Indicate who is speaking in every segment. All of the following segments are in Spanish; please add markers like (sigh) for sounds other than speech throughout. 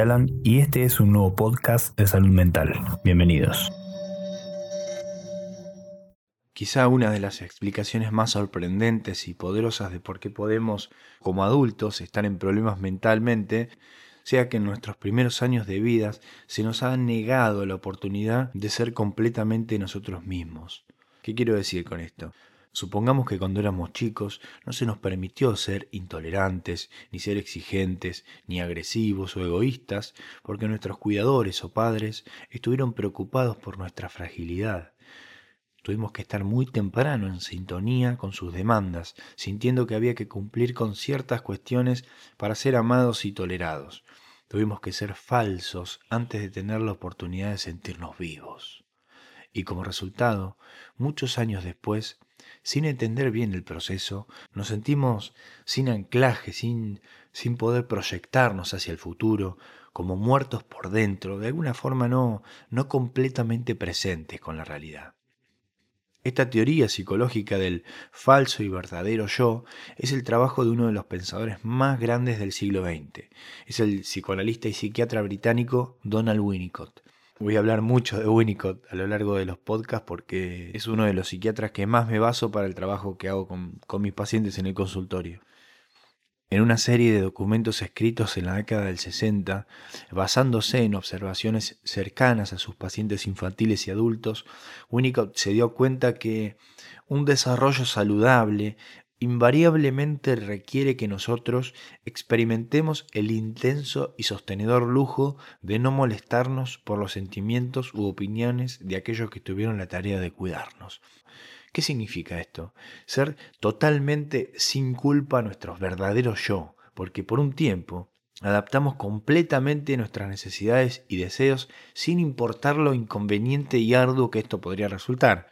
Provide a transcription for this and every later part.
Speaker 1: Alan y este es un nuevo podcast de salud mental. Bienvenidos.
Speaker 2: Quizá una de las explicaciones más sorprendentes y poderosas de por qué podemos, como adultos, estar en problemas mentalmente, sea que en nuestros primeros años de vida se nos ha negado la oportunidad de ser completamente nosotros mismos. ¿Qué quiero decir con esto? Supongamos que cuando éramos chicos no se nos permitió ser intolerantes, ni ser exigentes, ni agresivos o egoístas, porque nuestros cuidadores o padres estuvieron preocupados por nuestra fragilidad. Tuvimos que estar muy temprano en sintonía con sus demandas, sintiendo que había que cumplir con ciertas cuestiones para ser amados y tolerados. Tuvimos que ser falsos antes de tener la oportunidad de sentirnos vivos. Y como resultado, muchos años después, sin entender bien el proceso, nos sentimos sin anclaje, sin, sin poder proyectarnos hacia el futuro, como muertos por dentro, de alguna forma no, no completamente presentes con la realidad. Esta teoría psicológica del falso y verdadero yo es el trabajo de uno de los pensadores más grandes del siglo XX. Es el psicoanalista y psiquiatra británico Donald Winnicott. Voy a hablar mucho de Winnicott a lo largo de los podcasts porque es uno de los psiquiatras que más me baso para el trabajo que hago con, mis pacientes en el consultorio. En una serie de documentos escritos en la década del 60, basándose en observaciones cercanas a sus pacientes infantiles y adultos, Winnicott se dio cuenta que un desarrollo saludable invariablemente requiere que nosotros experimentemos el intenso y sostenedor lujo de no molestarnos por los sentimientos u opiniones de aquellos que tuvieron la tarea de cuidarnos. ¿Qué significa esto? Ser totalmente sin culpa a nuestros verdaderos yo, porque por un tiempo adaptamos completamente nuestras necesidades y deseos sin importar lo inconveniente y arduo que esto podría resultar.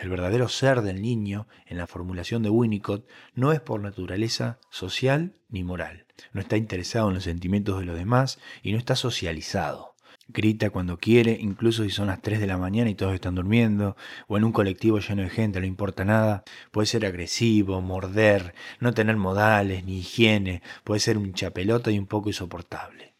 Speaker 2: El verdadero ser del niño, en la formulación de Winnicott, no es por naturaleza social ni moral. No está interesado en los sentimientos de los demás y no está socializado. Grita cuando quiere, incluso si son las 3 de la mañana y todos están durmiendo, o en un colectivo lleno de gente, no importa nada. Puede ser agresivo, morder, no tener modales ni higiene, puede ser un chapelota y un poco insoportable.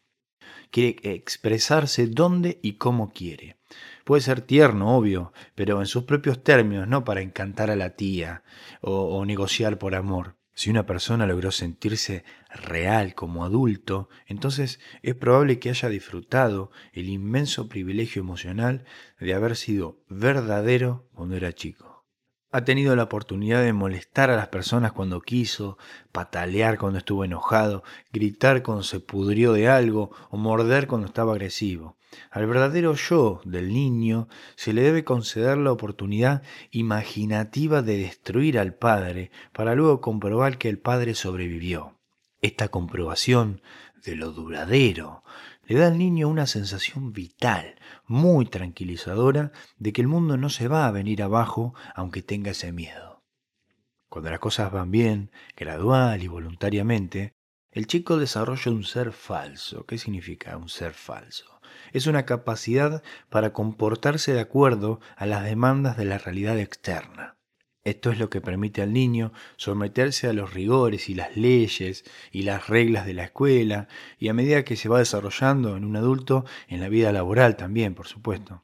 Speaker 2: Quiere expresarse dónde y cómo quiere. Puede ser tierno, obvio, pero en sus propios términos, no para encantar a la tía o, o negociar por amor. Si una persona logró sentirse real como adulto, entonces es probable que haya disfrutado el inmenso privilegio emocional de haber sido verdadero cuando era chico. Ha tenido la oportunidad de molestar a las personas cuando quiso, patalear cuando estuvo enojado, gritar cuando se pudrió de algo o morder cuando estaba agresivo. Al verdadero yo del niño se le debe conceder la oportunidad imaginativa de destruir al padre para luego comprobar que el padre sobrevivió. Esta comprobación de lo duradero le da al niño una sensación vital, muy tranquilizadora, de que el mundo no se va a venir abajo aunque tenga ese miedo. Cuando las cosas van bien, gradual y voluntariamente, el chico desarrolla un ser falso. ¿Qué significa un ser falso? Es una capacidad para comportarse de acuerdo a las demandas de la realidad externa. Esto es lo que permite al niño someterse a los rigores y las leyes y las reglas de la escuela y a medida que se va desarrollando en un adulto, en la vida laboral también, por supuesto.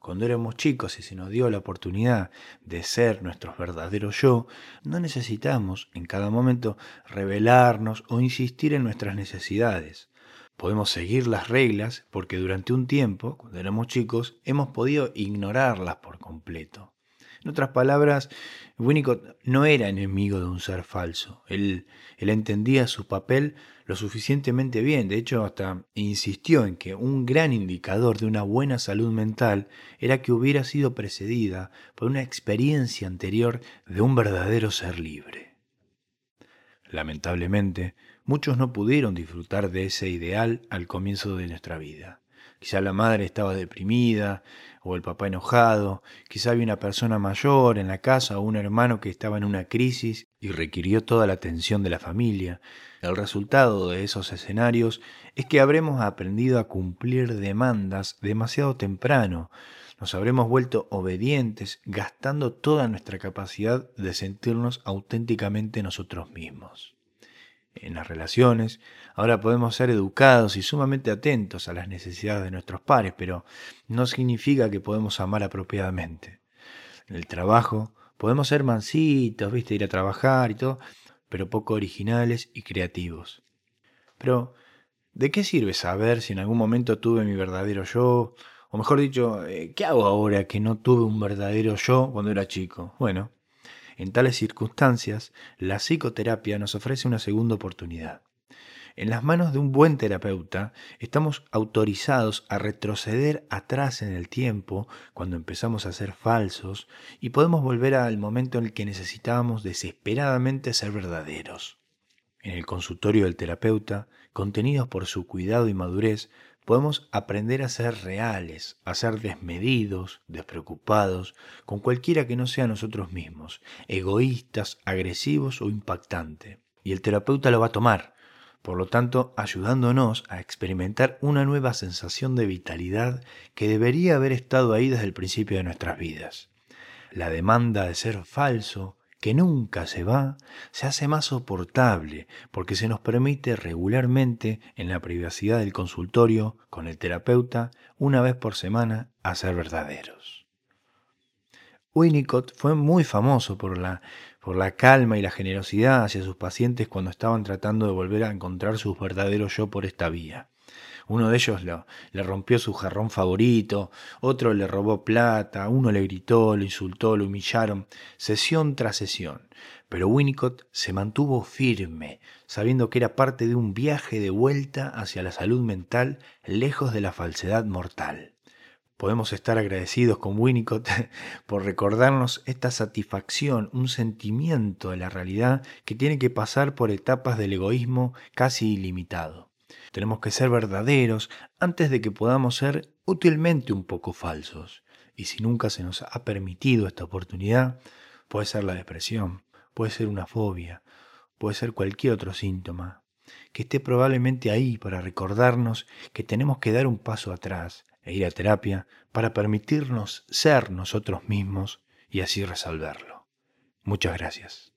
Speaker 2: Cuando éramos chicos y se nos dio la oportunidad de ser nuestros verdaderos yo, no necesitamos en cada momento revelarnos o insistir en nuestras necesidades. Podemos seguir las reglas porque durante un tiempo, cuando éramos chicos, hemos podido ignorarlas por completo. En otras palabras, Winnicott no era enemigo de un ser falso. Él, él, entendía su papel lo suficientemente bien. De hecho, hasta insistió en que un gran indicador de una buena salud mental era que hubiera sido precedida por una experiencia anterior de un verdadero ser libre. Lamentablemente, muchos no pudieron disfrutar de ese ideal al comienzo de nuestra vida. Quizá la madre estaba deprimida o el papá enojado, quizá había una persona mayor en la casa o un hermano que estaba en una crisis y requirió toda la atención de la familia. El resultado de esos escenarios es que habremos aprendido a cumplir demandas demasiado temprano, nos habremos vuelto obedientes gastando toda nuestra capacidad de sentirnos auténticamente nosotros mismos. En las relaciones. Ahora podemos ser educados y sumamente atentos a las necesidades de nuestros pares, pero no significa que podemos amar apropiadamente. En el trabajo podemos ser mansitos, viste, ir a trabajar y todo, pero poco originales y creativos. Pero, ¿de qué sirve saber si en algún momento tuve mi verdadero yo? O mejor dicho, eh, ¿qué hago ahora que no tuve un verdadero yo cuando era chico? Bueno, en tales circunstancias, la psicoterapia nos ofrece una segunda oportunidad. En las manos de un buen terapeuta estamos autorizados a retroceder atrás en el tiempo cuando empezamos a ser falsos y podemos volver al momento en el que necesitábamos desesperadamente ser verdaderos. En el consultorio del terapeuta, contenidos por su cuidado y madurez, podemos aprender a ser reales, a ser desmedidos, despreocupados, con cualquiera que no sea nosotros mismos, egoístas, agresivos o impactante. Y el terapeuta lo va a tomar, por lo tanto ayudándonos a experimentar una nueva sensación de vitalidad que debería haber estado ahí desde el principio de nuestras vidas. La demanda de ser falso, que nunca se va, se hace más soportable porque se nos permite regularmente en la privacidad del consultorio con el terapeuta una vez por semana a ser verdaderos. Winnicott fue muy famoso por la, por la calma y la generosidad hacia sus pacientes cuando estaban tratando de volver a encontrar sus verdaderos yo por esta vía. Uno de ellos le rompió su jarrón favorito, otro le robó plata, uno le gritó, lo insultó, lo humillaron, sesión tras sesión. Pero Winnicott se mantuvo firme, sabiendo que era parte de un viaje de vuelta hacia la salud mental lejos de la falsedad mortal. Podemos estar agradecidos con Winnicott (laughs) por recordarnos esta satisfacción, un sentimiento de la realidad que tiene que pasar por etapas del egoísmo casi ilimitado. Tenemos que ser verdaderos antes de que podamos ser útilmente un poco falsos. Y si nunca se nos ha permitido esta oportunidad, puede ser la depresión, puede ser una fobia, puede ser cualquier otro síntoma, que esté probablemente ahí para recordarnos que tenemos que dar un paso atrás e ir a terapia para permitirnos ser nosotros mismos y así resolverlo. Muchas gracias.